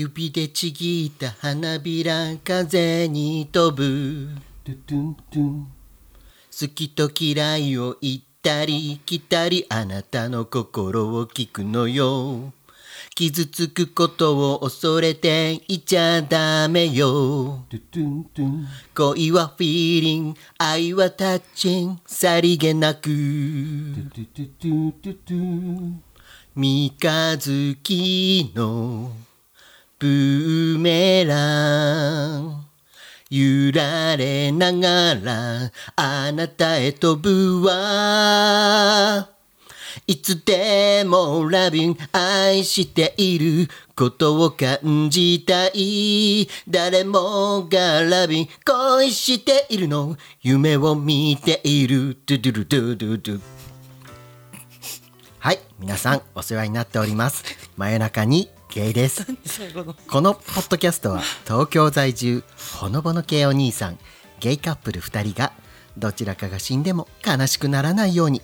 指でちぎった花びら風に飛ぶ。トゥトゥントゥン。好きと嫌いを言ったり来たりあなたの心を聞くのよ。傷つくことを恐れていちゃダメよ。トゥトゥントゥン。恋はフィーリング愛はタッチンさりげなく。トゥトゥトゥトゥトゥトゥ。三日月のブーメラン。揺られながらあなたへ飛ぶわ。いつでもラビン愛していることを感じたい。誰もがラビン恋しているの。夢を見ている。ドゥドゥルドゥドゥドゥ。はい皆さんお世話になっております。真夜中にゲイですこのポッドキャストは東京在住ほのぼの系お兄さんゲイカップル2人がどちらかが死んでも悲しくならないように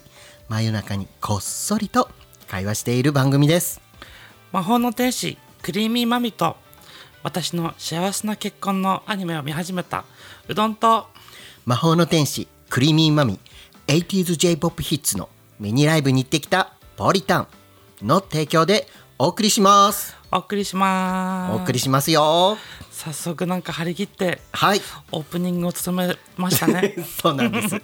真夜中にこっそりと会話している番組です。魔法の天使クリーミーマミと私の幸せな結婚のアニメを見始めたうどんと魔法の天使クリーミーマミ 80sJ-POP ヒッツのミニライブに行ってきたポリタンの提供でお送りしますお送りします。お送りしますよ。早速なんか張り切ってはい。オープニングを務めましたね。そうなんです。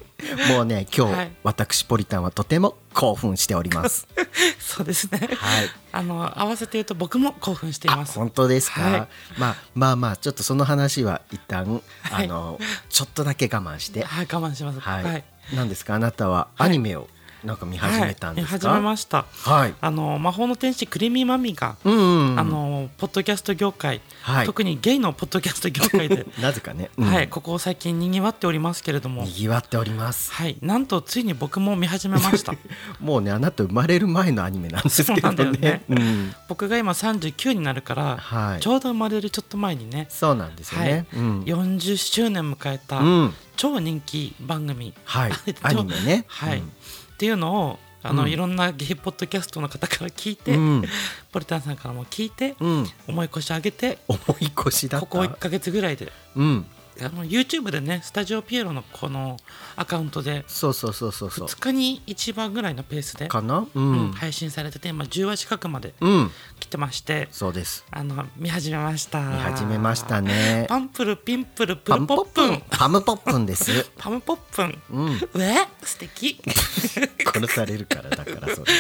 もうね 今日、はい。私ポリタンはとても興奮しております。そうですね。はい。あの合わせて言うと僕も興奮していあます。本当ですか、はい。まあまあまあちょっとその話は一旦、はい。あのちょっとだけ我慢して。はい我慢します。はい、はい。なんですか？あなたはアニメを？なんか見始めたんですか、はい、見始めました。はい。あの魔法の天使クリーミーマミが、うんうんうん。あのポッドキャスト業界、はい。特にゲイのポッドキャスト業界で、なぜかね、うん。はい、ここ最近にぎわっておりますけれども。にぎわっております。はい、なんとついに僕も見始めました。もうねあなた生まれる前のアニメなんですけどねね。うん、僕が今39になるから、はい。ちょうど生まれるちょっと前にね、そうなんですよはい。ね、うん。40周年迎えたうん。超人気番組、はい。超アニメね。はい。うんっていうのをあの、うん。いろんなゲイポッドキャストの方から聞いて、うん。ポリタンさんからも聞いて、うん。思い越し上げて重い腰だった。ここ1か月ぐらいでうんあの YouTube でねスタジオピエロのこのアカウントでそうそうそうそうそう。2日に1番ぐらいのペースで、かな？ううんん、配信されてて今10話近くまでうん、来てましてそうです。あの見始めました。見始めましたね。パンプルピンプルプルポップン。パムポップン。です。パムポップン。うん。うえ？素敵。殺されるからだからそれ。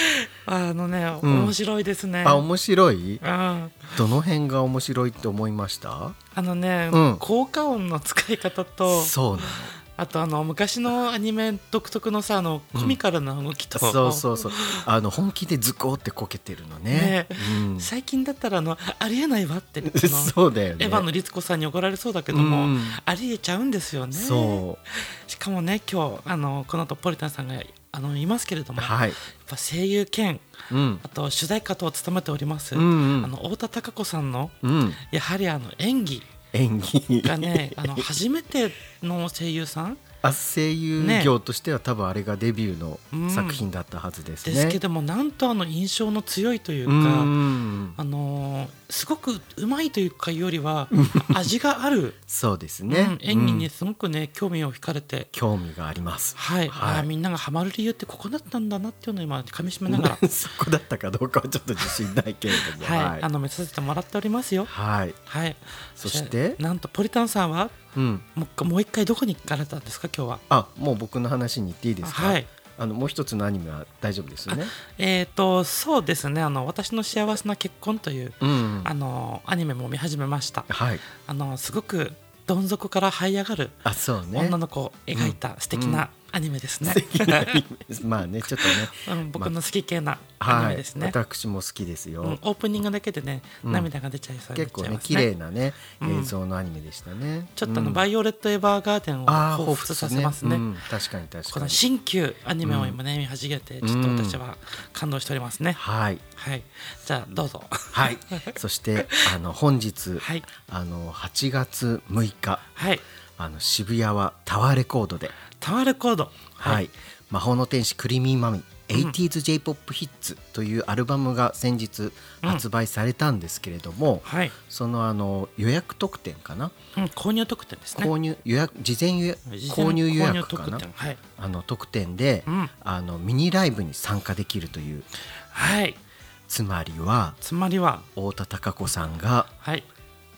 あのね、うん。面白いですね。あ面白い？うん。どの辺が面白いって思いました？あのね、うん。効果音の使い方とそうなあとあの昔のアニメ独特のさあのコミカルな動きと、のそうそうそう。あの本気でズコーってこけてるのね。ね。うん、最近だったらあのありえないわって そうだよね。エヴァの律子さんに怒られそうだけども、うん。ありえちゃうんですよね。そしかもね今日あのこの後ポリタンさんがあのいますけれども、やっうはいぱ声優兼うん。あと主題歌等を務めております、うんうん。あの太田貴子さんのうん。やはりあの演技演技。がねあの初めての声優さんあ声優業としては多分あれがデビューの作品だったはずですね。ですけどもなんとあの印象の強いといううか、ん。あのーすごくうまいというかよりは 味がある、そうですうねん。演技うん。にすごくね興味を惹かれて。興味があります。はい、はい。あーみんながハマる理由ってここだったんだなっていうのを今噛み締めながら。そこだったかどうかはちょっと自信ないけれども。はい、あの見させてもらっておりますよ。はい。はい。そして？なんとポリタンさんは？うん。もう一回どこに行かれたんですか今日は？あ、もう僕の話に言っていいですか？はい。あのもう一つのアニメは大丈夫ですよね？えっ、とそうですねあの私の幸せな結婚という、うん。あのアニメも見始めましたはい。あのすごくどん底から這い上がる。女の子を描いた素敵なアニメですまあね、ちょっとね。うん、僕の好き系なアニはい。メです。ね、私も好きですよ。うん、オープニングだけでね、うん。涙が出ちゃいそうになっ結構ね綺麗なねうん。映像のアニメでしたね。ちょっとあの、うん。バイオレット・エヴァーガーデンを彷彿させますね。うん確かに確このかに。新旧アニメを今ね、見始めてちょっと私は感動しておりますね、はい。はい。じゃあどうぞ。はい。そしてあの本日、はい。あの8月6日。はい。あの渋谷はタワーレコードで、タワーレコード。はい、魔法の天使クリーミーマミ 80sJ-POP ヒッツというアルバムが先日発売されたんですけれども、はい、そのあの予約特典かな、うん、購入特典ですね。購入予約事前予約購入予約かな？特典。はい、あの特典で、うん。あのミニライブに参加できるという。はい、つまりはつまりは太田貴子さんがはい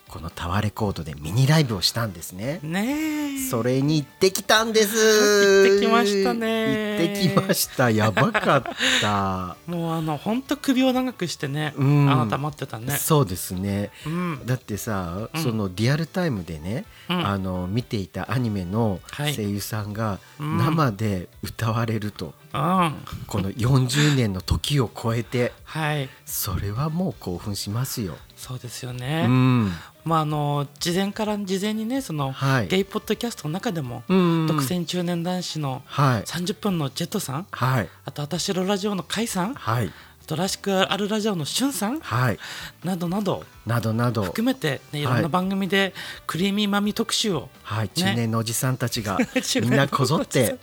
このタワーレコードでミニライブをしたんですね。ねえ。それに行ってきたんです。行ってきましたね。行ってきました。やばかった。もうあの本当首を長くしてね、うん。あなた待ってたね。そうですね。うん。だってさ、うん。そのリアルタイムでね、うん。あの見ていたアニメのはい。声優さんがうん。生で歌われると、うん。この40年の時を超えて。はい。それはもう興奮しますよ。そうですようね、ん、まああの事前から事前にねその、はい。ゲイポッドキャストの中でも、うん独占中年男子のはい。30分のジェットさんはい。あと私のラジオのカイさんあはい。とらしくあるラジオのしゅんさんはい。などなどなどなど。含めて、ね、い。ろんはない番組でクリーミーマミ特集を、はい。中年のおじさんたちが中 みんなこぞって。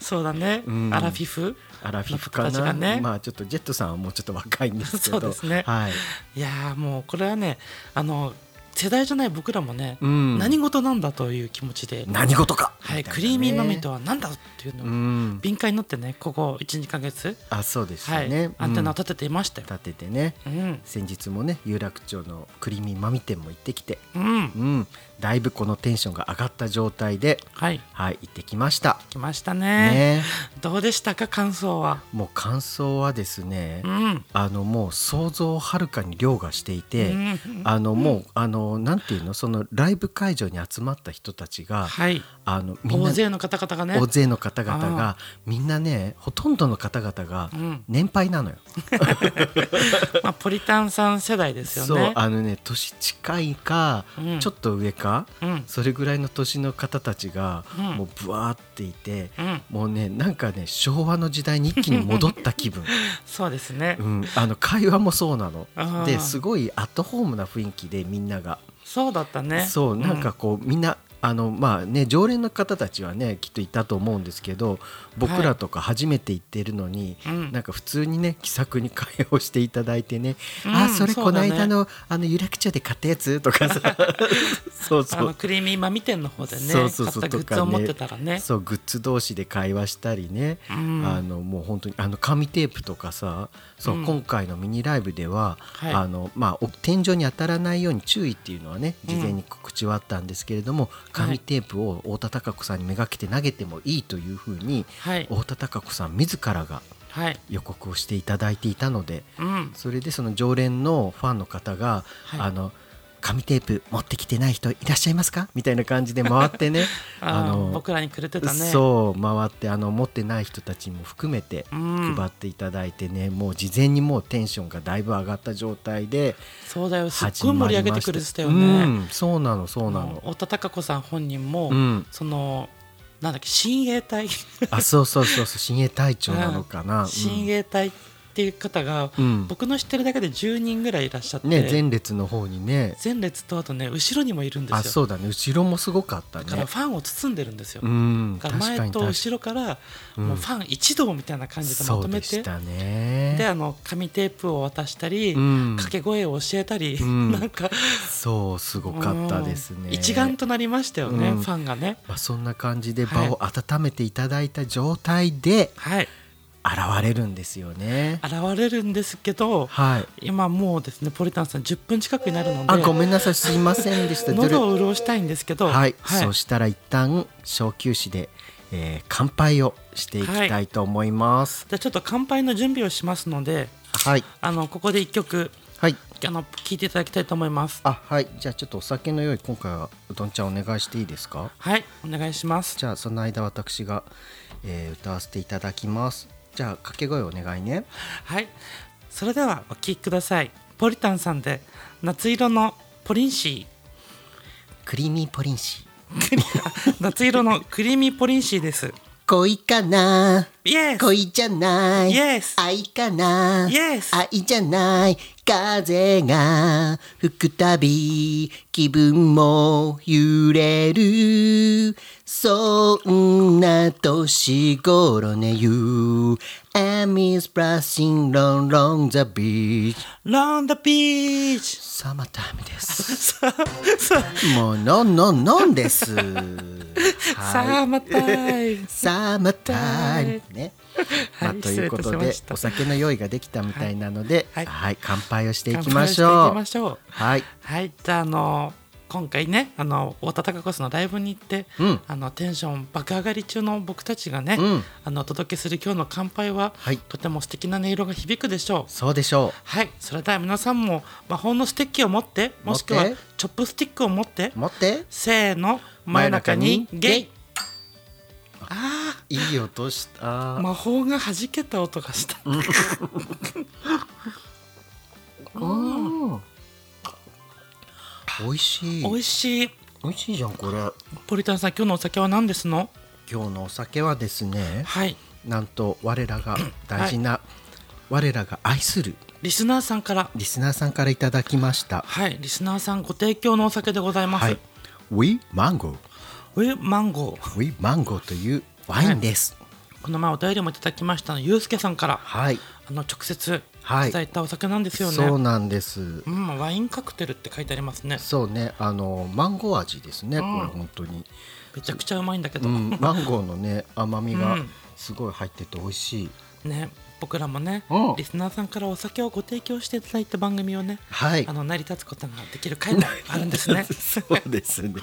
そうだね、うん。アラフィフ。アラフィフかな、ね。まあちょっとジェットさんはもうちょっと若いんですけど。そうですね。はい、いやーもうこれはねあの世代じゃない僕らもね、うん。何事なんだという気持ちで、何事か。はい、ね。クリーミーマミとは何だっていうのをうん。敏感になってねここ12か月、あそうですはいよね、アンテナをうん立てていましたよ。立ててね。うん。先日もね有楽町のクリーミーマミ店も行ってきて。うん。うん。だいぶこのテンションが上がった状態ではい。はい行ってきました。来ましたね。ね。どうでしたか感想は？もう感想はですね、うん。あのもう想像をはるかに凌駕していて、うん。あのもうあのなんていうの？そのライブ会場に集まった人たちが、はい。あの大勢の方々がね。大勢の方々がみんなねほとんどの方々がうん。年配なのよ。まあ、ポリタンさん世代ですよそうね。あのね年近いか、うん。ちょっと上か、うん。それぐらいの年の方たちが、うん。もうブワーっていて、うん。もうねなんかね昭和の時代に一気に戻った気分。そうですね、うん、あの会話もそうなの。ですごいアットホームな雰囲気でみんなが、そうだったね。そうなんかこう、みんなあのまあね常連の方たちはねきっといたと思うんですけど僕らとか初めて行ってるのに、うん。なんか普通にね気さくに会話をしていただいてね「うんあそれこの間の,、あの有楽町で買ったやつ?」とかさ。そうそう。クリーミーマミ店の方でねそうそうそう買ったグッズを持ってたらね。そうグッズ同士で会話したりね、うん。あのもう本当にあの紙テープとかさそう、うん。今回のミニライブでは、はい。あのまあ、お天井に当たらないように注意っていうのはね事前に告知はあったんですけれども、紙テープを太田孝子さんにめがけて投げてもいいというふうにはい。太田孝子さん自らがはい。予告をしていただいていたのでうん。それでその常連のファンの方が、はい。あの紙テープ持ってきてない人いらっしゃいますか？みたいな感じで回ってね。あー僕らにくれてたね。そう回ってあの持ってない人たちも含めてうん。配っていただいてね、もう事前にもうテンションがだいぶ上がった状態でそうだよ。すっ始ごい盛まり上げてくれてたようねん、そうなのそうなの。太田孝子さん本人も、うん。そのなんだっけ親衛隊。あそうそうそうそう親衛隊長なのかな、うん。親衛隊っていう方が、うん。僕の知ってるだけで10人ぐらいいらっしゃって、ね前列の方にね。前列とあとね後ろにもいるんですよ。あそうだね。後ろもすごかっただからねファンを包んでるんですよ、前と後ろからうん。もうファン一同みたいな感じでまとめて、でしたね。であの紙テープを渡したり、うん。掛け声を教えたり、うん。なんかそうすごかったですね。うん一丸となりましたよね、うん。ファンがね。まあ、そんな感じで場を温めていただいた状態ではい現れるんですよね。現れるんですけどはい。今もうですねポリタンさん10分近くになるのであ、ごめんなさい、すいませんでした。喉を潤したいんですけどはい、そしたら一旦小休止で、えー乾杯をしていきたいと思います。じゃあちょっと乾杯の準備をしますのではい、あのここで1曲はい、あの聴いていただきたいと思いますあ、はい、じゃあちょっとお酒の用意今回はうどんちゃんお願いしていいですか？はいお願いしますじゃあその間私が、えー歌わせていただきます。じゃあ掛け声お願いね。はいそれではお聴きくださいポリタンさんで夏色のポリンシクリーミーポリンシー。ー夏色のクリーミーポリンシーですゴ恋かな？イエス恋じゃない。Yes 愛かな？Yes 愛じゃない。風が吹くたび気分も揺れる。そんな年頃ね You and me splashing along, along the beach ロンダビーチサマータイムです もうのんのんのんですさあまたい。サマータイムね。まあ、はいということでお酒の用意ができたみたいなので、ははいい乾杯をしていき乾ましょう。はい、はい。じゃああの今回ねあの太田貴子さんのライブに行って、うん。あのテンション爆上がり中の僕たちがね、うん。あのお届けする今日の乾杯は、はい。とても素敵な音色が響くでしょう。そうでしょはい。それでは皆さんも魔法のステッキを持ってもしくはチョップスティックを持ってう。持って、せーの真夜中にゲイ。あいい音した。あ魔法が弾けた音がした。うん。美味しい。美味しい美味しいじゃんこれ。ポリタンさん今日のお酒は何ですの？今日のお酒はですね、はいなんと我らが大事な、我らが愛するリスナーさんからリスナーさんからいただきました。はいリスナーさんご提供のお酒でございます、はい。We Mango。ウィマンゴー We Mango というワインです。この前お便りもいただきましたのゆうすけさんからはい。あの直接はいいたお酒なんですよね、そうなんです。うん、ワインカクテルって書いてありますねそうね、あのマンゴー味ですね。うんこれ本当に。めちゃくちゃうまいんだけど、うん、マンゴーのね甘みがうんすごい入ってて美味しい。ね僕らもね、うん。リスナーさんからお酒をご提供していただいた番組をねはい。あ。の成り立つことができる回もあるんですね。そうですね。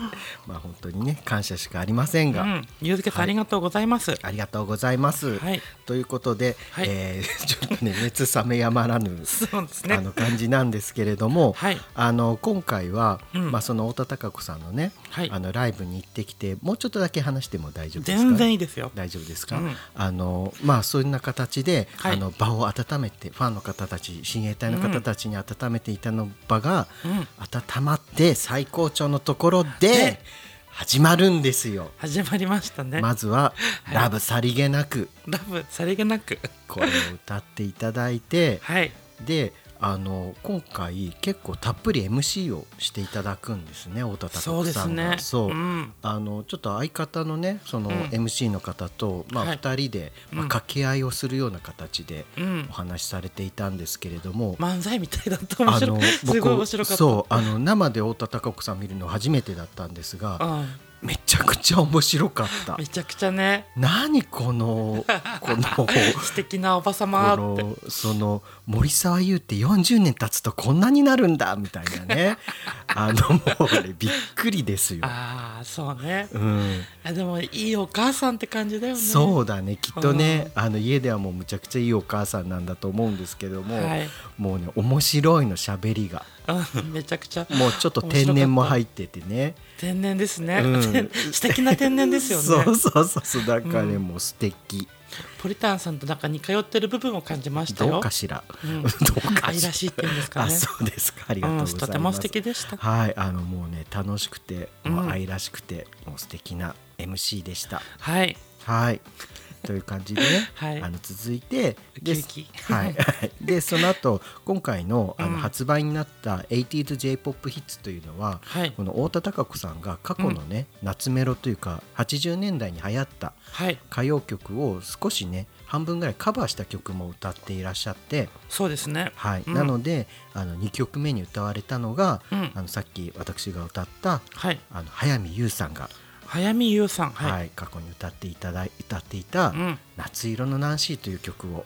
まあ本当にね感謝しかありませんが、うん、ゆうすけさん、はい。ありがとうございます。ありがとうございます。はい。ということで、はい。えー ちょっとね熱冷めやまらぬ。そうですね。あの感じなんですけれども、はい。あの今回は、うん。まあその太田貴子さんのね、はい。あのライブに行ってきてもうちょっとだけ話しても大丈夫ですか？全然いいですよ。大丈夫ですか、うん。あのまあそんな形で、はいあの場を温めてファンの方たち親衛隊の方たちに温めていたの場が、うん。温まって最高潮のところでで始まるんですよ。始まりましたね、まずは、はい。ラブさりげなく。ラブさりげなく。これを歌っていただいてはい。であの今回結構たっぷり MC をしていただくんですね太田そうで貴子さんが。すね。そう。うん。あのちょっと相方のねそのうん。MC の方と、まあ、はい。2人で、まあ、うん掛け合いをするような形でうん。お話しされていたんですけれども、漫才みたいだった。面白あのいすごい面白かった。そう。あの生で太田貴子さん見るの初めてだったんですがうんめちゃくちゃ面白かった。めちゃくちゃね。何この この素敵なおばさまこって。のその森沢優って40年経つとこんなになるんだみたいなね。あのもうねびっくりですよ。ああそうね。うん、あでもいいお母さんって感じだよね。そうだね。きっとねあの家ではもうむちゃくちゃいいお母さんなんだと思うんですけども、はい。もうね面白いのしゃべりが。うん めちゃくちゃもうちょっと天然も入っててね。天然ですね、うん素敵な天然ですよね。そうそうそうそう。だからね、うんもう素敵。ポリタンさんと中に通ってる部分を感じましたよ。どうかしら、うん。どうか愛らしいっていうんですかあねそうですか。ありがとううんございます、とても素敵でした。はい。あのもうね楽しくてもううん。愛らしくて、もう素敵な MC でした。はい。はいという感じでね、はい。あの続いてではい、でその後今回のあのうん。発売になった 80s J-POP ヒッツというのは、はい。この太田貴子さんが過去のね、夏メロというか80年代に流行ったはい。歌謡曲を少しね半分ぐらいカバーした曲も歌っていらっしゃって、そうですね。はい。うん。なのであの2曲目に歌われたのが、うん。あのさっき私が歌ったはい。あの早見優さんが、早見優さん。はい。はい、過去に歌っていただい歌っていたうん「夏色のナンシー」という曲を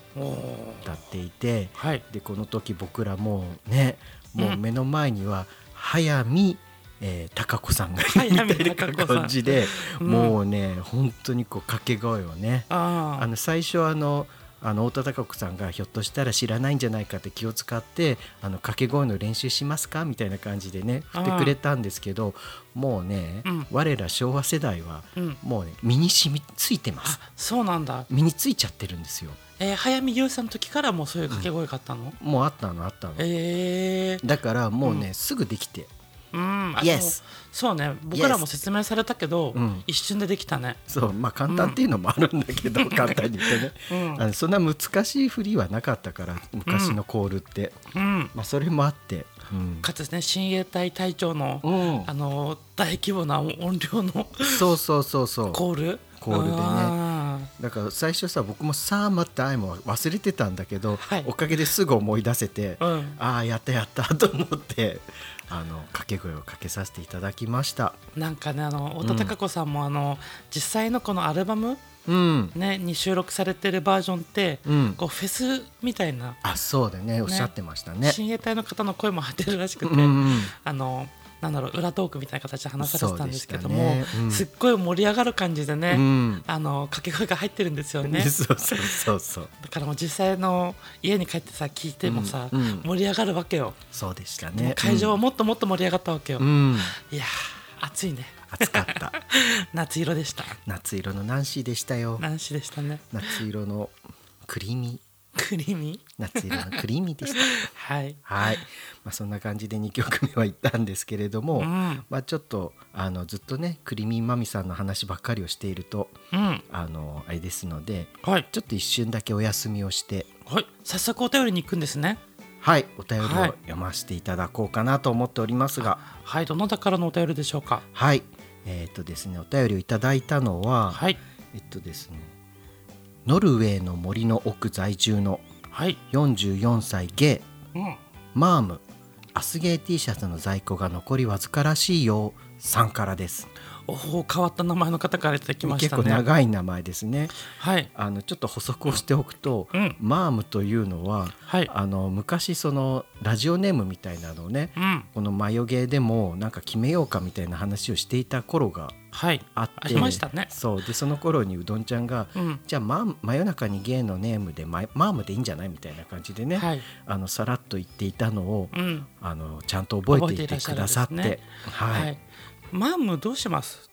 歌っていてはい。でこの時僕らもうねもううん目の前には早見、えー、貴子さんがいるみたいな感じで、うん。もうね本当にこう掛け声をね。ああの最初あのあの太田貴子さんがひょっとしたら知らないんじゃないかって気を使ってあの掛け声の練習しますかみたいな感じでね振ってくれたんですけどもうね、うん。我ら昭和世代はうん。もうね身に染みついてます。あそうなんだ。身についちゃってるんですよ。えー、早見優さんの時からもうそういう掛け声があったの、もうあったのあったの。えー、だからもうね、すぐできてうん。あ Yes そうそうね。僕らも説明されたけど、ん。一瞬でできたね。そう。まあ簡単っていうのもあるんだけど、簡単に言ってね、あのそんな難しい振りはなかったから昔のコールって、うん。まあそれもあって、うん、かつですね親衛隊隊長の、うん。あの大規模な音量のそうそうそうそう。コール？コールでね。あだから最初さ僕も「サーマタイム」は忘れてたんだけど、はい。おかげですぐ思い出せて、うん。ああやったやったと思ってあの掛け声をかけさせていただきました。ーなんかねあの太田貴子さんも、あの実際のこのアルバム、うん。ね、に収録されてるバージョンって、うん。こうフェスみたいな。あそうだね。おっしゃってましたね。親衛隊の方の声も入ってるらしくて、うんうん。あのなんだろう裏トークみたいな形で話されてたんですけども、ね。うん。すっごい盛り上がる感じでね、うん。あの掛け声が入ってるんですよね。そうそうそうそう。だからもう実際の家に帰ってさ聞いてもさ、うんうん。盛り上がるわけよ、そうでしたね。会場はもっともっと盛り上がったわけよ、いやー暑いね。暑かった。夏色でした。夏色のナンシーでしたよ。男子でしたね。夏色のクリーミークリーミ？ー夏色のクリーミーでした。はい。はい、まあ、そんな感じで2曲目は行ったんですけれども、うん。まあ、ちょっとあのずっとねクリミンマミさんの話ばっかりをしているとうん。あのあれですのではい。ちょっと一瞬だけお休みをしてはい。早速お便りに行くんですね。はい。お便りをはい。読ませていただこうかなと思っておりますが。はい。どなたからのお便りでしょうか？はい。えっ、とですねお便りをいただいたのは、はい。えっとですねノルウェーの森の奥在住のはい。44歳ゲイ。うん。マームアスゲー T シャツの在庫が残りわずからしいよさんからですおお変わった名前の方からいただきまし結構たね長い名前ですね。はい。あのちょっと補足をしておくと、うん。マームというのははい。あの昔そのラジオネームみたいなのをねうん。このマヨゲーでもなんか決めようかみたいな話をしていた頃がはい。あってありましたね。そう。でその頃にうどんちゃんが、うん。じゃあ、ま、真夜中にゲイのネームでママームでいいんじゃないみたいな感じでね、はい。あのさらっと言っていたのを、うん。あのちゃんと覚えていてくださって。ね。はい、はいマームどうします？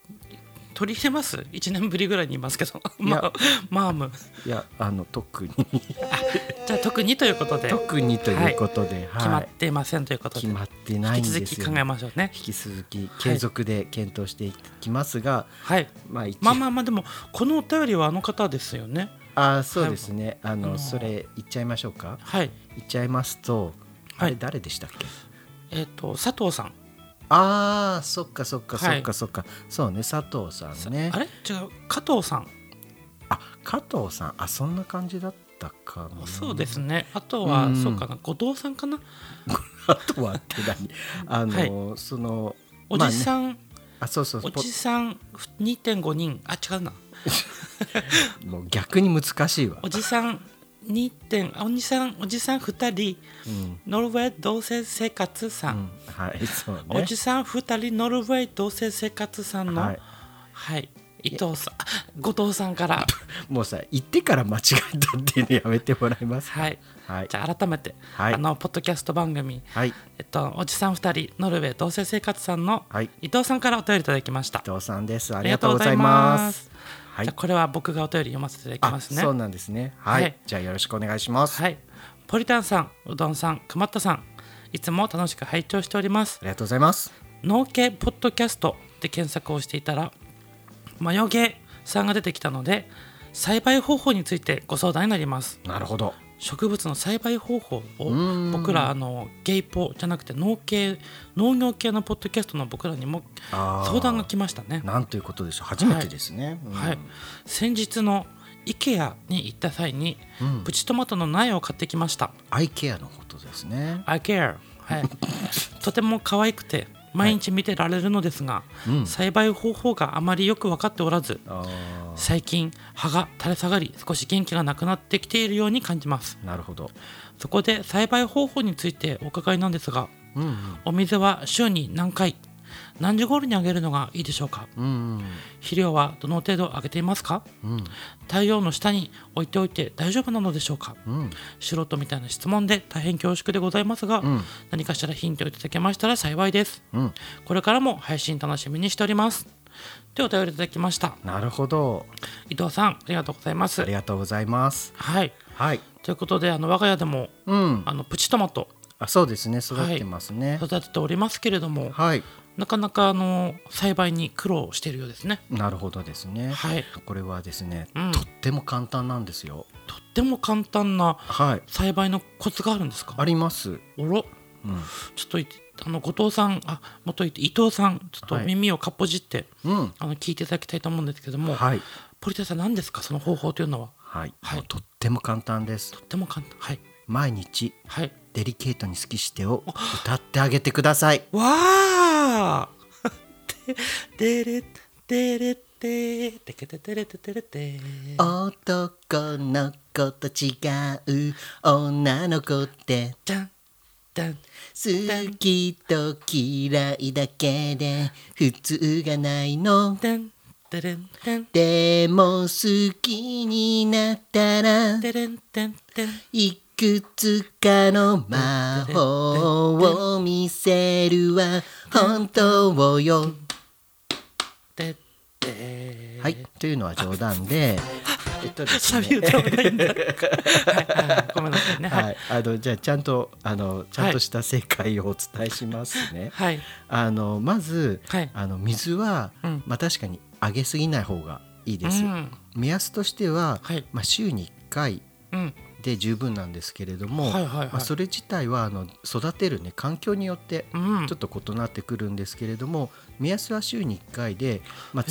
取り入れます？1年ぶりぐらいにいますけど。ま マーム。いやあの特に。じゃあ特にということで。特にということで、決まっはいていませんということで。決まってないん引ですよき続き考えましょうね。引き続き継続で検討していきますが、はい。まあ一まあまあまあでもこのお便りはあの方ですよね。あそうですね、あのあのそれ言っちゃいましょうか。はい。言っちゃいますと、あはい。れ誰でしたっけ？えっ、と佐藤さんあーそっかそっかそはい。っかそっか、そうね佐藤さんね。あれ？違う加藤さん。あ加藤さん。あそんな感じだったかな。そうですね。あとはうん。そうかな。後藤さんかな。あとはって何？あの、そのおじさん、まあね。あそうそう。おポじさん2.5人。あ違うな。もう逆に難しいわ。おじさん2点あおじさんおじさん2人うん、ノルウェー同棲生活さん、うん、はいそうね。おじさん2人ノルウェー同棲生活さんのははい。い、伊藤さんあ後藤さんから。もうさ言ってから間違えたっていうのやめてもらいますはい。はい。じゃあ改めて、はい。あのポッドキャスト番組はい。えっと、おじさん2人ノルウェー同棲生活さんのはい。伊藤さんからお便りいただきました。伊藤さんです。あありがとうございますはい。じゃあこれは僕がお便り読ませていただきあますね。そうなんですね。はい、はい。じゃあよろしくお願いします、はい。ポリタンさんうどんさんくまったさんいつも楽しく拝聴しております。ありがとうございます。農系ポッドキャストで検索をしていたらマヨゲーさんが出てきたので栽培方法についてご相談になります。なるほど植物の栽培方法をん。僕らあのゲイポじゃなくて農系農業系のポッドキャストの僕らにも相談が来ましたね。なんということでしょう。初めてですね、うん。はい、先日の IKEA に行った際に、うん。プチトマトの苗を買ってきました。アイケアのことですね。IKEA、はい、とても可愛くて毎日見てられるのですが、うん。栽培方法があまりよく分かっておらずあ最近葉が垂れ下がり少し元気がなくなってきているように感じます。ーなるほど。そこで栽培方法についてお伺いなんですがうん。お水は週に何回何時頃にあげるのがいいでしょうか？うんうん。肥料はどの程度あげていますか？うん。太陽の下に置いておいて大丈夫なのでしょうか？うん。素人みたいな質問で大変恐縮でございますが、うん。何かしらヒントをいただけましたら幸いです。うん。これからも配信楽しみにしておりますでお便りいただきました。なるほど。伊藤さんありがとうございます。ありがとうございます。はい。はい。ということであの我が家でもうん。あのプチトマト。あそうですね。育ってますね。育てておりますけれども、はい、なかなかあの栽培に苦労しているようですね。なるほどですね、はい、これはですね、うん。とっても簡単なんですよ。とっても簡単なはい。栽培のコツがあるんですか？あります、おろ、うん。ちょっといあの後藤さん、あ、もっと言って伊藤さん、ちょっとはい耳をかっぽじって、うん、あの聞いていただきたいと思うんですけども、はいポリタさん何ですかその方法というのは？はい、はいとっても簡単ですとっても簡単。はい毎日はい。デリケートに好きしてを歌ってあげてくださいわあ。ででれでれでてけててれててれて。男の子と違う女の子ってじゃん。好きと嫌いだけで普通がないの。でも好きになったら。いくつかの魔法を見せるわ。本当よ。はいというのは冗談でえっとですねサビ歌わないんだ。はいはいごめんなさいね。は。はいい、あのじゃあちゃんとあのちゃんとした正解をお伝えしますね。はい。あのまず、はいあの水は、うんまあ確かにあげすぎない方がいいです。うん目安としては、はいまあ週に1回うん。で十分なんですけれども、はいはいはいまあそれ自体はあの育てるね環境によってうん。ちょっと異なってくるんですけれども、目安は週に1回で、まあ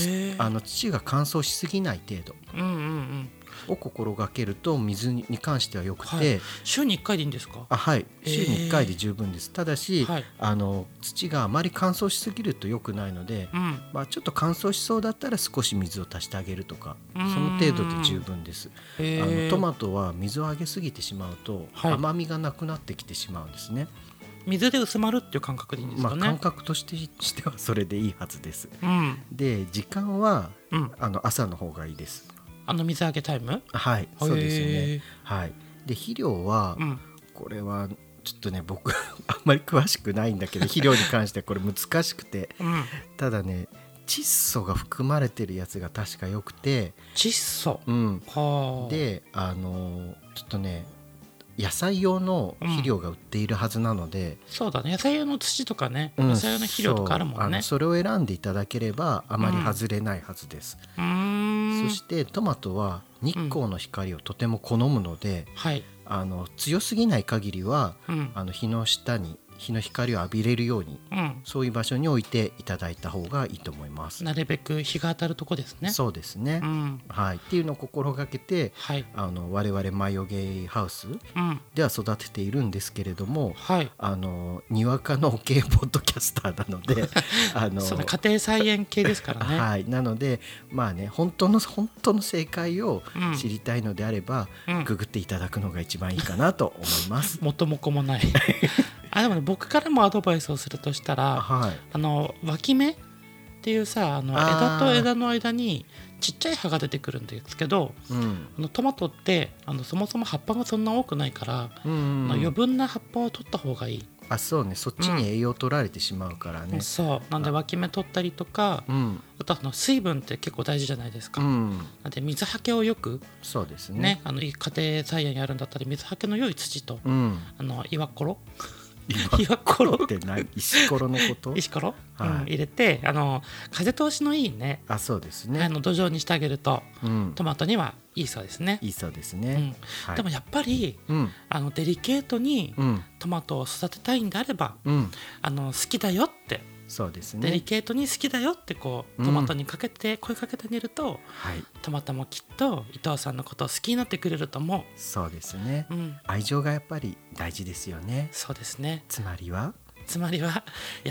あの土が乾燥しすぎない程度うんうんうん。を心がけると水に関してはよくて、はい。週に一回でいいんですか？あはい週に1回で十分ですただし、はいあの土があまり乾燥しすぎると良くないので、うん。まあ、ちょっと乾燥しそうだったら少し水を足してあげるとかその程度で十分ですあへーのトマトは水をあげすぎてしまうと、はい甘みがなくなってきてしまうんですね水で薄まるっていう感覚でいいんですまあ、かね。感覚としてしてはそれでいいはずですうん。で時間はうん。あの朝の方がいいですあの水揚げタイム？はいそうですよへねーはいで肥料は、うん。これはちょっとね僕 あんまり詳しくないんだけど 肥料に関してはこれ難しくてうん。ただね窒素が含まれてるやつが確かよくて、窒素？うん、はあ。。であのちょっとね野菜用の肥料が売っているはずなので、そうだね。野菜用の土とかね。うん野菜用の肥料とかあるもんねそれを選んでいただければあまり外れないはずです、うーん。そしてトマトは日光の光をとても好むので、はい。あの強すぎない限りはうん。あの日の下に日の光を浴びれるようにうん。そういう場所に置いていただいた方がいいと思います。なるべく日が当たるとこですね。そうですね、うん。はい、っていうのを心がけてはい。あの我々マヨゲーハウスうん。では育てているんですけれどもはい。あのにわかの系ポッドキャスターなので あの。家庭菜園系ですからね。はい、なのでまあね本当の本当の正解をうん知りたいのであれば、うんググっていただくのが一番いいかなと思います。元も子もない。あでもね僕からもアドバイスをするとしたらはい、あの脇芽っていうさあの枝と枝の間にちっちゃい葉が出てくるんですけどうん。あのトマトってあのそもそも葉っぱがそんな多くないから、うんあの余分な葉っぱを取った方がいい、あそうね。そっちに栄養取られてしまうからね。そう。なんで脇芽取ったりとかうん、あとあの水分って結構大事じゃないですか、うん、なんで水はけをよくそうですね。ねあの家庭菜園やるんだったら水はけの良い土と、うん、あの岩ころ今岩ころって何石ころのこと？石ころ、はい。うん、入れてあの風通しのいいね。あそうですあね。の土壌にしてあげるとうん、トマトにはいいそうですね。いいそうですね。うん。はい、でもやっぱりうん、あのデリケートにうん、トマトを育てたいんであれば、うん、あの好きだよって、そうですデリね。ケートに好きだよってこううんトマトにかけて声かけてみると、はい、トマトもきっと伊藤さんのことを好きになってくれると思そうですねう。う。ん、愛情がやっぱり大事ですよね。そうですね。つまりはつまりは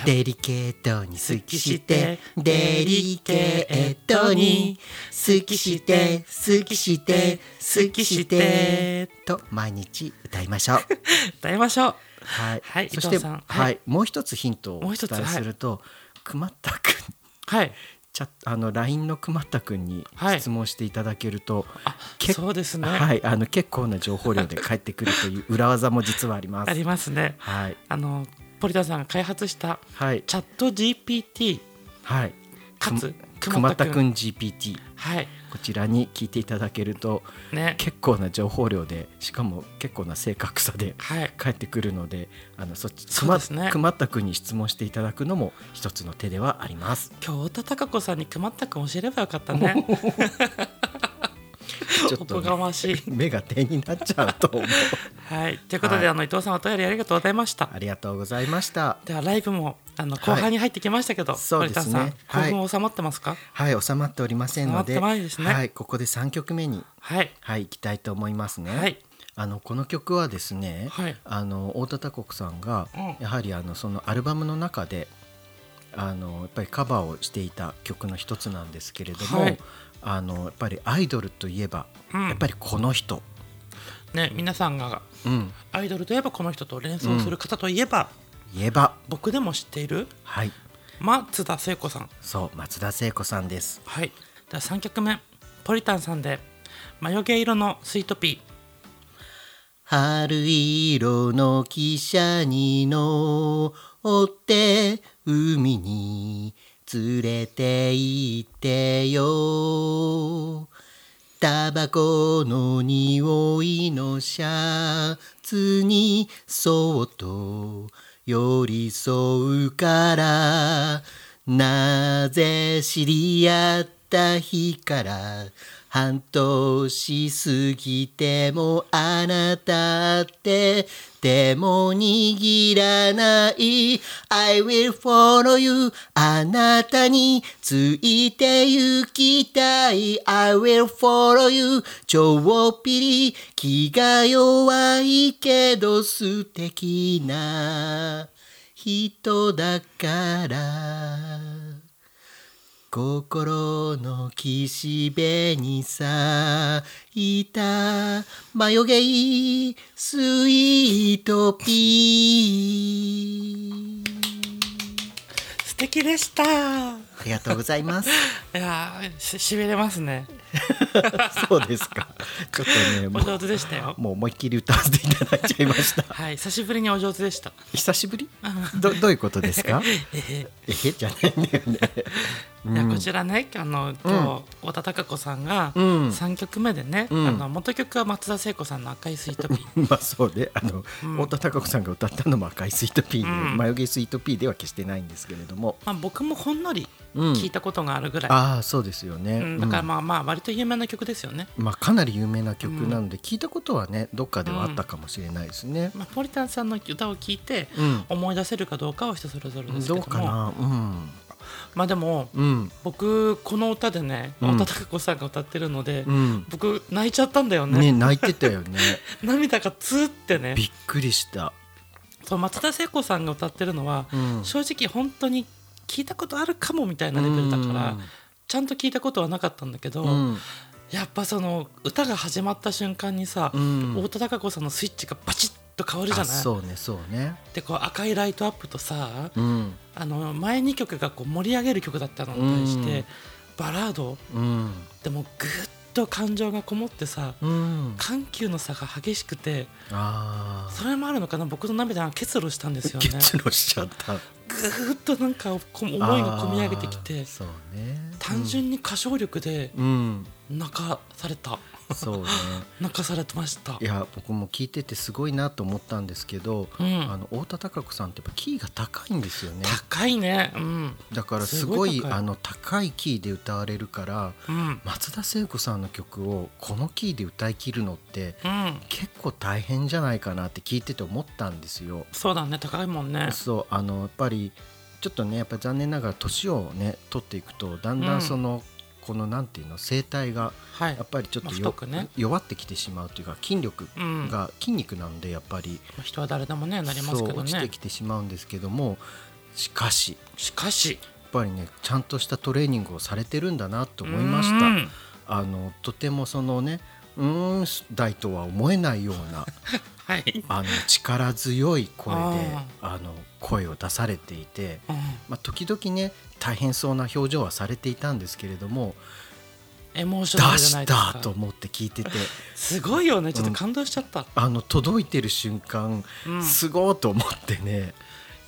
デリケートに好きしてデリケートに好きして好きして好きしてと毎日歌いましょう。歌いましょう。はい。はいそして伊藤さんは、はいもう一つヒントをお伝えもう一つはいすると、熊田くんはい。チャあの LINE の熊田くんにはい質問していただけると、あけそうですね。はい、あの結構な情報量で返ってくるという裏技も実はあります。ありますね。はいあのポリタさんが開発したはい。チャット GPT はい。かつく熊田くん。GPT はい。こちらに聞いていただけるとね。結構な情報量でしかも結構な正確さではい。返ってくるのであのそっちそうですね。くまったくんに質問していただくのも一つの手ではあります。今日太田貴子さんにくまったくん教えればよかったね ちょっとね、がましい。目が点になっちゃうと思う。はい。ということで、はい。あの伊藤さんお便りありがとうございました。ありがとうございました。ではライブもあの後半に入ってきましたけど、そうですね。堀田さんはい。興奮収まってますか？はい、収まっておりませんので、収まってないですね。はい、ここで三曲目にはい。はい行きたいと思いますね。はい。あのこの曲はですね、はい。あの太田多国さんが、うん。やはりあのそのアルバムの中であのやっぱりカバーをしていた曲の一つなんですけれども、はいあのやっぱりアイドルといえば、うん。やっぱりこの人、ね皆さんがうん、アイドルといえばこの人と連想する方といえば、言えば。僕でも知っているはい。松田聖子さん。そう松田聖子さんです。はい。では3曲目ポリタンさんで「眉毛色のスイートピ春色の汽車に乗って海に連れて行ってよ。タバコの匂いのシャツにそっと寄り添うからなぜ知り合った日から半年過ぎてもあなたって手も握らない。I will follow you あなたについて行きたい。I will follow you 超ピリ気が弱いけど素敵な人だから。心の岸辺に咲いた眉毛スイートピー。素敵でした。ありがとうございます。やーししびれますね。そうですか。ちょっとねもお上手でしたよ。うもう思いっきり歌わせていただいちゃいました。はい久しぶりにお上手でした。久しぶり？どどういうことですか？えへえへじゃないんだよね。いやこちらねあの今日太田貴子さんがうん。3曲目でね、うん。あの元曲は松田聖子さんの「赤いスイートピー。まあそうね。あの、太田貴子さんが歌ったのも赤いスイートピーで、うん。眉毛スイートピーでは決してないんですけれども」まあ、僕もほんのりうん聞いたことがあるぐらい、ああそうですよね、うん。だからうん。まあまあ割と有名な曲ですよね、まあ、かなり有名な曲なので、聞いたことはねどっかではあったかもしれないですね。まあ、ポリタンさんの歌を聞いてうん。思い出せるかどうかは人それぞれですけども。どうかな？うん。まあでもうん。僕この歌でねうん。太田貴子さんが歌ってるので、うん。僕泣いちゃったんだよね。ね泣いてたよね。涙がツーってね。びっくりした。そう松田聖子さんが歌ってるのは、うん。正直本当に聞いたことあるかもみたいなレベルだから、うん。ちゃんと聞いたことはなかったんだけど、うん。やっぱその歌が始まった瞬間にさ、うん。太田貴子さんのスイッチがバチッと変わるじゃあない？そうねそうね。でこう赤いライトアップとさ、うん。あの前2曲がこう盛り上げる曲だったのに対して、うん。バラード。うん。でもぐっと感情がこもってさうん。緩急の差が激しくてあそれもあるのかな？僕の涙が結露したんですあよね。結露しちゃった。ぐーっとなんかこ思いが込み上げてきてそうね。単純に歌唱力でうん。泣かされた、そうね。泣かされてました。いや僕も聞いててすごいなと思ったんですけど、うん。あの太田貴子さんってやっぱキーが高いんですよね。高いね。うん。だからすすごいあの高いキーで歌われるからうん。松田聖子さんの曲をこのキーで歌い切るのってうん。結構大変じゃないかなって聞いてて思ったんですよ。そうだね。高いもんね。そうあのやっぱりちょっとねやっぱり残念ながら年をね取っていくとだんだうんん。その、このなんていうの声帯がはい。やっぱりちょっとね。弱ってきてしまうというか筋力うん。が筋肉なんでやっぱりまあ人は誰でもねなりますけどそう落ちてねきてしまうんですけどもしかししかし。やっぱりねちゃんとしたトレーニングをされてるんだなと思いました。うん。あのとてもそのねうーん大とは思えないような はい、あの力強い声でああの声を出されていて、うん。まあ、時々ね大変そうな表情はされていたんですけれどもエモーシ出ョナルじゃしたと思って聞いてて。すごいよね。ちょっと感動しちゃった、あの届いてる瞬間うん。すごいと思ってね、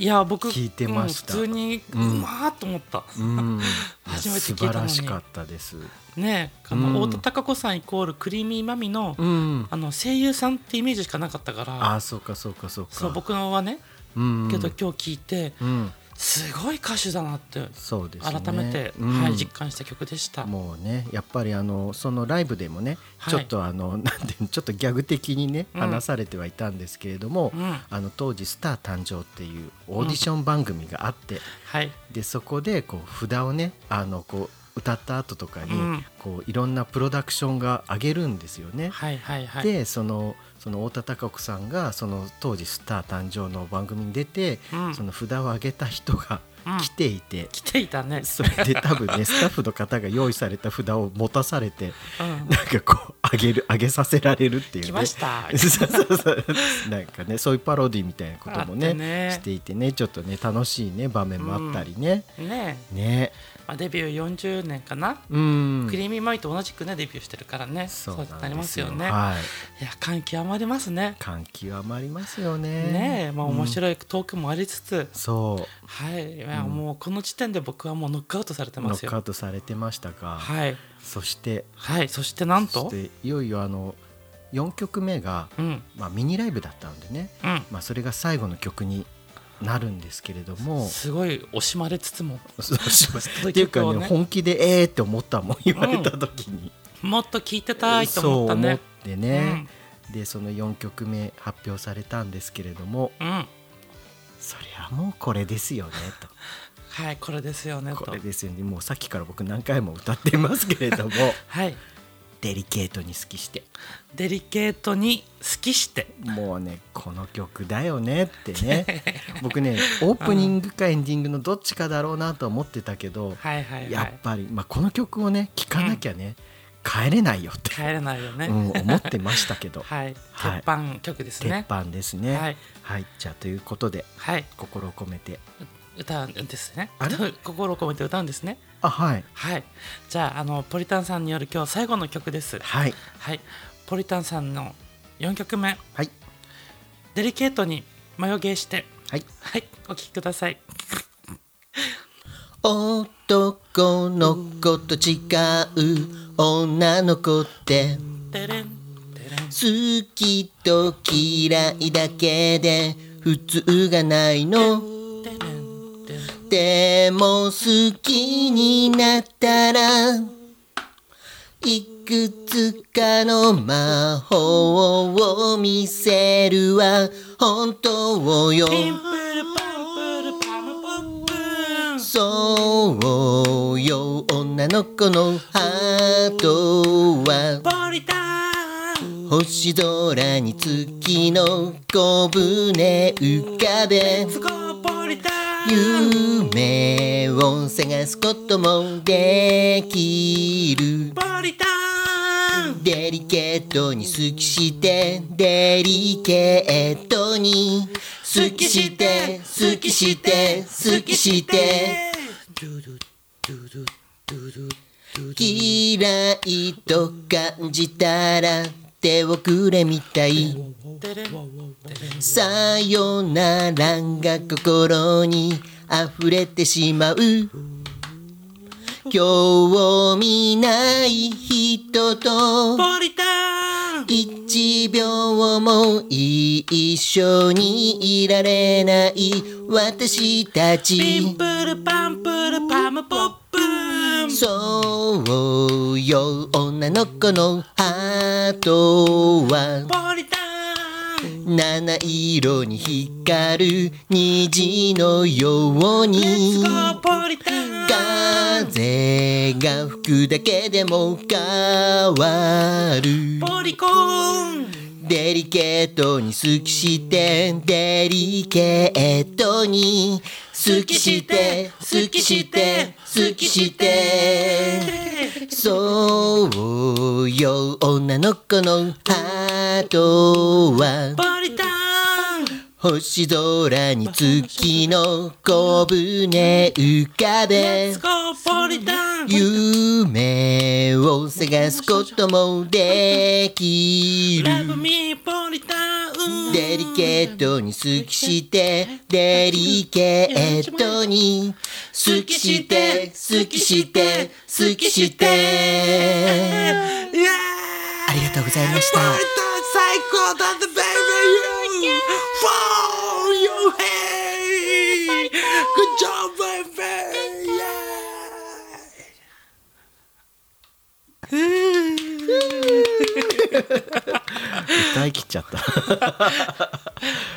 いや僕聞いてました。うん普通にううんまーっと思った、うん。初めて聞いたのに。素晴らしかったです。ねあうん。の、太田貴子さんイコールクリーミーマミの,、うん。あの声優さんってイメージしかなかったから。ああそうかそうかそうか。そう僕のはね。うん。けど今日聞いてうんすごい歌手だなってそうですね。改めて、うん。はい、実感した曲でした。もうねやっぱりあのそのライブでもね、はい。ちょっとあの なんてちょっとギャグ的にね、うん。話されてはいたんですけれども、うん。あの当時「スター誕生」っていうオーディション番組があって、はい、でそこでこう札をねあのこう歌った後とかに、うん。こういろんなプロダクションが上げるんですよね。はい、はい、はい。でそのその太田貴子さんがその当時「スター誕生」の番組に出て、うん。その札を上げた人がうん。来ていて、来ていたね。それで多分ね スタッフの方が用意された札を持たされてうん、なんかこう上げる上げさせられるっていうね。来ました。なんかねそういうパロディみたいなこともねてね。していてね。ちょっとね楽しいね場面もあったりね、ね。ねまあ、デビュー40年かな、うん。クリーミーマミと同じくねデビューしてるからね。そうなりますよね、はい。い、や感極まりますね。感極まりますよね。ねえまあうん。面白いトークもありつつ、そはい。いやもうこの時点で僕はもうノックアウトされてうノますよ。ックアウトされてましたが、はい。そしてはい。そしてなんと？そしていよいよあの4曲目が、うん。まあ、ミニライブだったんでね、うん。まあ、それが最後の曲になるんですけれども。すごい惜しまれつつも。っていうかねね本気でえーって思ったもん言われた時に、もっと聞いてたいと思ったね。思ってね、でその4曲目発表されたんですけれども。うん、うん、そりゃもうこれですよね はいこれですよねと。ことれですよね。もうさっきから僕何回も歌ってますけれども。はい。デリケートに好きしてデリケートに好きして。もうねこの曲だよねってね。僕ねオープニングかエンディングのどっちかだろうなと思ってたけど、はいはいはい。やっぱり、まあ、この曲をね聴かなきゃね、帰れないよって、帰れないよね、うん、思ってましたけど、はい。はい。鉄板曲です鉄ね板ですね。はい、はい、じゃあということではい。心を込めて。歌うんですね。心を込めて歌うんですね。あはい。はい。じゃああのポリタンさんによる今日最後の曲です。はい。はいポリタンさんの4曲目。はい。デリケートに眉毛して。はい。はい。お聴きください。男の子と違う。女の子って。好きと嫌いだけで。普通がないの。でも好きになったら。いくつかの魔法を見せるわ。本当よ。そうよ。女の子のハートは。星空に月の小舟浮かべ。夢を探すこともできる。ポリタン。デリケートに好きしてデリケートに。好きして好きして好きして。嫌いと感じたら手をくれみたい。さよならが心に溢れてしまう。興味ない人と一秒も一緒にいられない私たち。ピンプルパンプルパムポップそうよ。女の子のハートは七色に光る虹のように風が吹くだけでも変わる。デリケートに好きしてデリケートに好きして好きして好きして。そうよ女の子のハートはポリタン。星空に月の小舟浮かべ。夢を探すこともできる。デリケートに好きしてデリケートに。好きして好きして好きして。ありがとうございました。最高だぜ baby! You for you hey good job baby yeah 歌い切っちゃった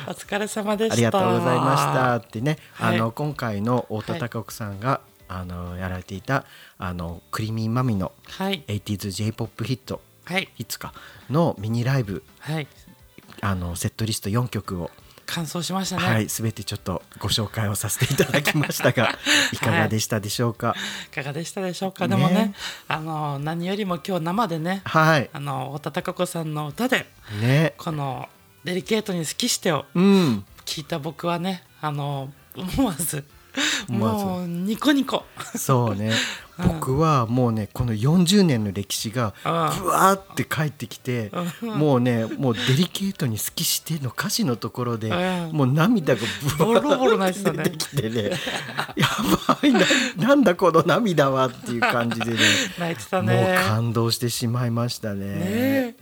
お疲れ様でした。ありがとうございましたってね、はい。あの今回の太田孝子さんが、あのやられていたあのクリーミーマミのはい。80sJ-POP ヒット。はい。ヒッツかのミニライブ。はいあのセットリスト4曲を、完走しましたね、はいすべてちょっとご紹介をさせていただきましたが いかがでしたでしょうか？い。かがでしたでしょうか、ねでもねあの何よりも今日生でねはい。あの太田孝子さんの歌でね。この「デリケートに好きして」をうん。聞いた僕はねあの思わずもうニコニコ。そうね。う ん僕はもうねこの40年の歴史がうんぶわーって帰ってきてもうねもうデリケートに好きしての歌詞のところでうんもう涙がぶわボロボロ泣いて出てきてね。やばいななんだこの涙はっていう感じでね。泣いてたもうね感動してしまいましたね。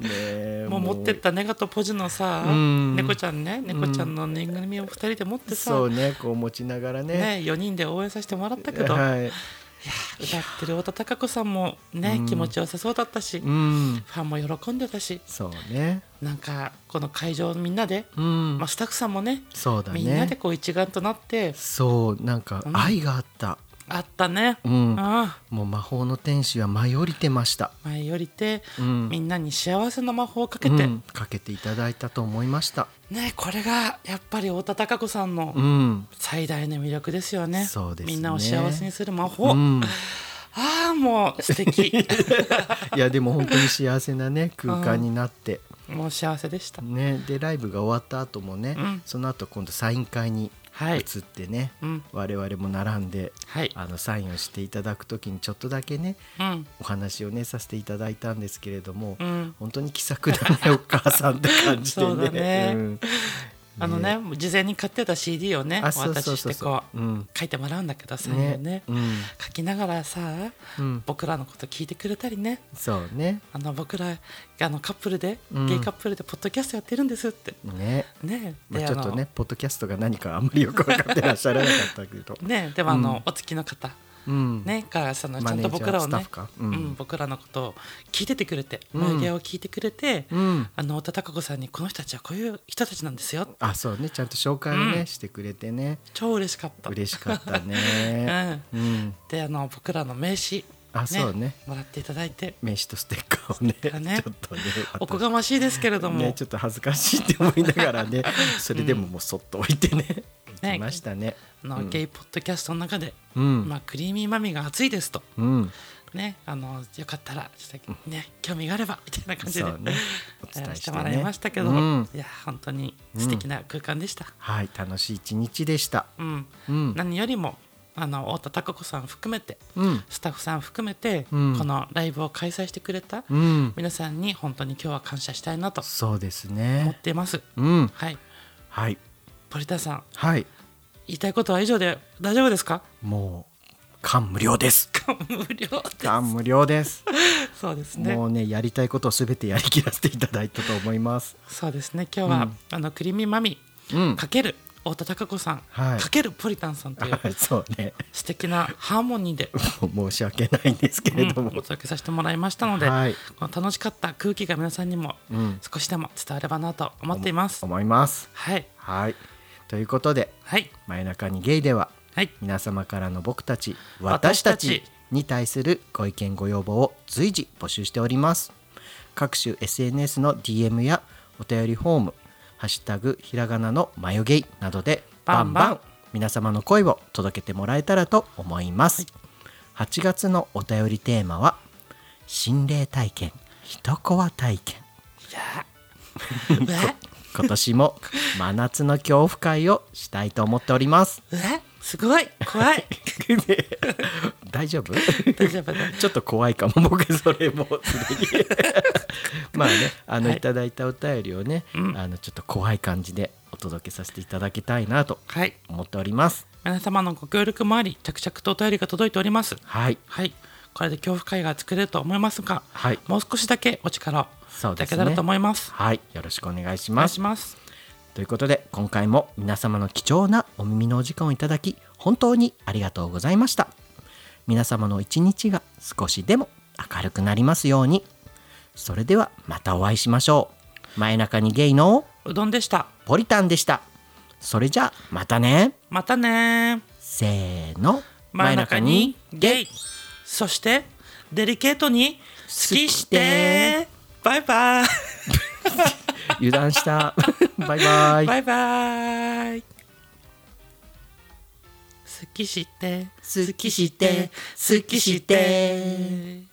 もう持ってったネガとポジのさうん。猫ちゃんね猫ちゃんのぬいぐるみを2人で持ってさ、そうねこう持ちながらね。ね、4人で応援させてもらったけど、はい。歌ってる太田孝子さんもね、うん気持ちよさそうだったし、フうん。ァンも喜んでたしそうね。なんかこの会場みんなで、うんまあ、。スタッフさんもねそうだみんなでね。こう一丸となってそうなんかうん愛があった。あったね、うん。ああもう魔法の天使は舞い降りてました。前よりて、うん。みんなに幸せの魔法をかけて、うんかけていただいたと思いました。ねこれがやっぱり太田孝子さんのうん。最大の魅力ですよね,、そうですねみんなを幸せにする魔法、うん。ああもう素敵 いやでも本当に幸せなね空間になって。もう幸せでしたね、でライブが終わった後もね、うんその後今度サイン会にはい。移ってね、うん。我々も並んではい。あのサインをしていただく時にちょっとだけねうん。お話をねさせていただいたんですけれども、うん。本当に気さくなねお母さんって感じでね。ね。んあのね事前に買ってた CD をねお渡ししてこううん。書いてもらうんだけどサインをね。うん。書きながらさうん、僕らのこと聞いてくれたりね。そうね。あの僕らあのカップルで、うん。ゲイカップルでポッドキャストやってるんですって。ね。ね。まあ、でちょっとあねポッドキャストが何かあんまりよく分かってらっしゃらなかったけど。の ね。でもあの、うん。お付きの方。うんねからそのちマゃんと僕らをねううん。ん、僕らのことを聞いててくれてうん。眉毛を聞いてくれて、うん。あの太田孝子さんにこの人たちはこういう人たちなんですよ。あそうね。ちゃんと紹介をね、うん。してくれてね。超嬉しかった。嬉しかったね、うん、であの僕らの名刺あそうね。もらっていただいて。名刺とステッカーをねちょっとねおこがましいですけれども、ねちょっと恥ずかしいって思いながらね。それでももうそっと置いてね、ね行きましたね。あのうん。ゲイポッドキャストの中で、うん、まあ、クリーミーマミが熱いですと、うん、ね、あのよかったらね興味があればみたいな感じで、ね。おや伝えしてもらいねましたけど、うん。いや本当に素敵な空間でした、はい楽しい一日でした。うん。うん。何よりもあの太田孝子さん含めてうん。スタッフさん含めて、うん。このライブを開催してくれたうん。皆さんに本当に今日は感謝したいなとそうです思っねています。うん。はい、はいポリタさんはい。言いたいことは以上で大丈夫ですか？もう感無量です。無料で感無量です。そうですね。もうねやりたいことをすべてやりきらせていただいたと思います。そうですね。今日は、うん。あのクリーミーマミうん。かける太田孝子さん、はい。かけるポリタンさんというはい そうね。素敵なハーモニーで、申し訳ないんですけれども、うんお届けさせてもらいましたので、はい。この楽しかった空気が皆さんにもうん。少しでも伝わればなと思っています。思います。はい。はいということではい。真夜中にゲイでははい。皆様からの僕たち私たち。に対するご意見ご要望を随時募集しております。各種 SNS の DM やお便りフォーム「ハッシュタグひらがなのマヨゲイ」などでバンバン。皆様の声を届けてもらえたらと思います、8月のお便りテーマは心霊体験一コア体験。いや 今年も真夏の恐怖会をしたいと思っております。え？すごい。怖い。大丈夫？大丈夫。だちょっと怖いかも。僕それもうすでに。まあねあの、はい。い、ただいたお便りをね、うん。あのちょっと怖い感じでお届けさせていただきたいなとはい。思っております。皆様のご協力もあり着々とお便りが届いております。はい。はいこれで恐怖会が作れると思いますがはい。もう少しだけお力をいただけたらと思います。はい。よろしくお願いします。いします。ということで今回も皆様の貴重なお耳のお時間をいただき本当にありがとうございました。皆様の一日が少しでも明るくなりますように。それではまたお会いしましょう。真夜中にゲイのうどんでした。ポリタンでした。それじゃあまたね。またね。ーせーの。真夜中にゲイそしてデリケートに好きして。バイバイ。油断した。バイバイ。バイバイ。好きして。好きして。好きして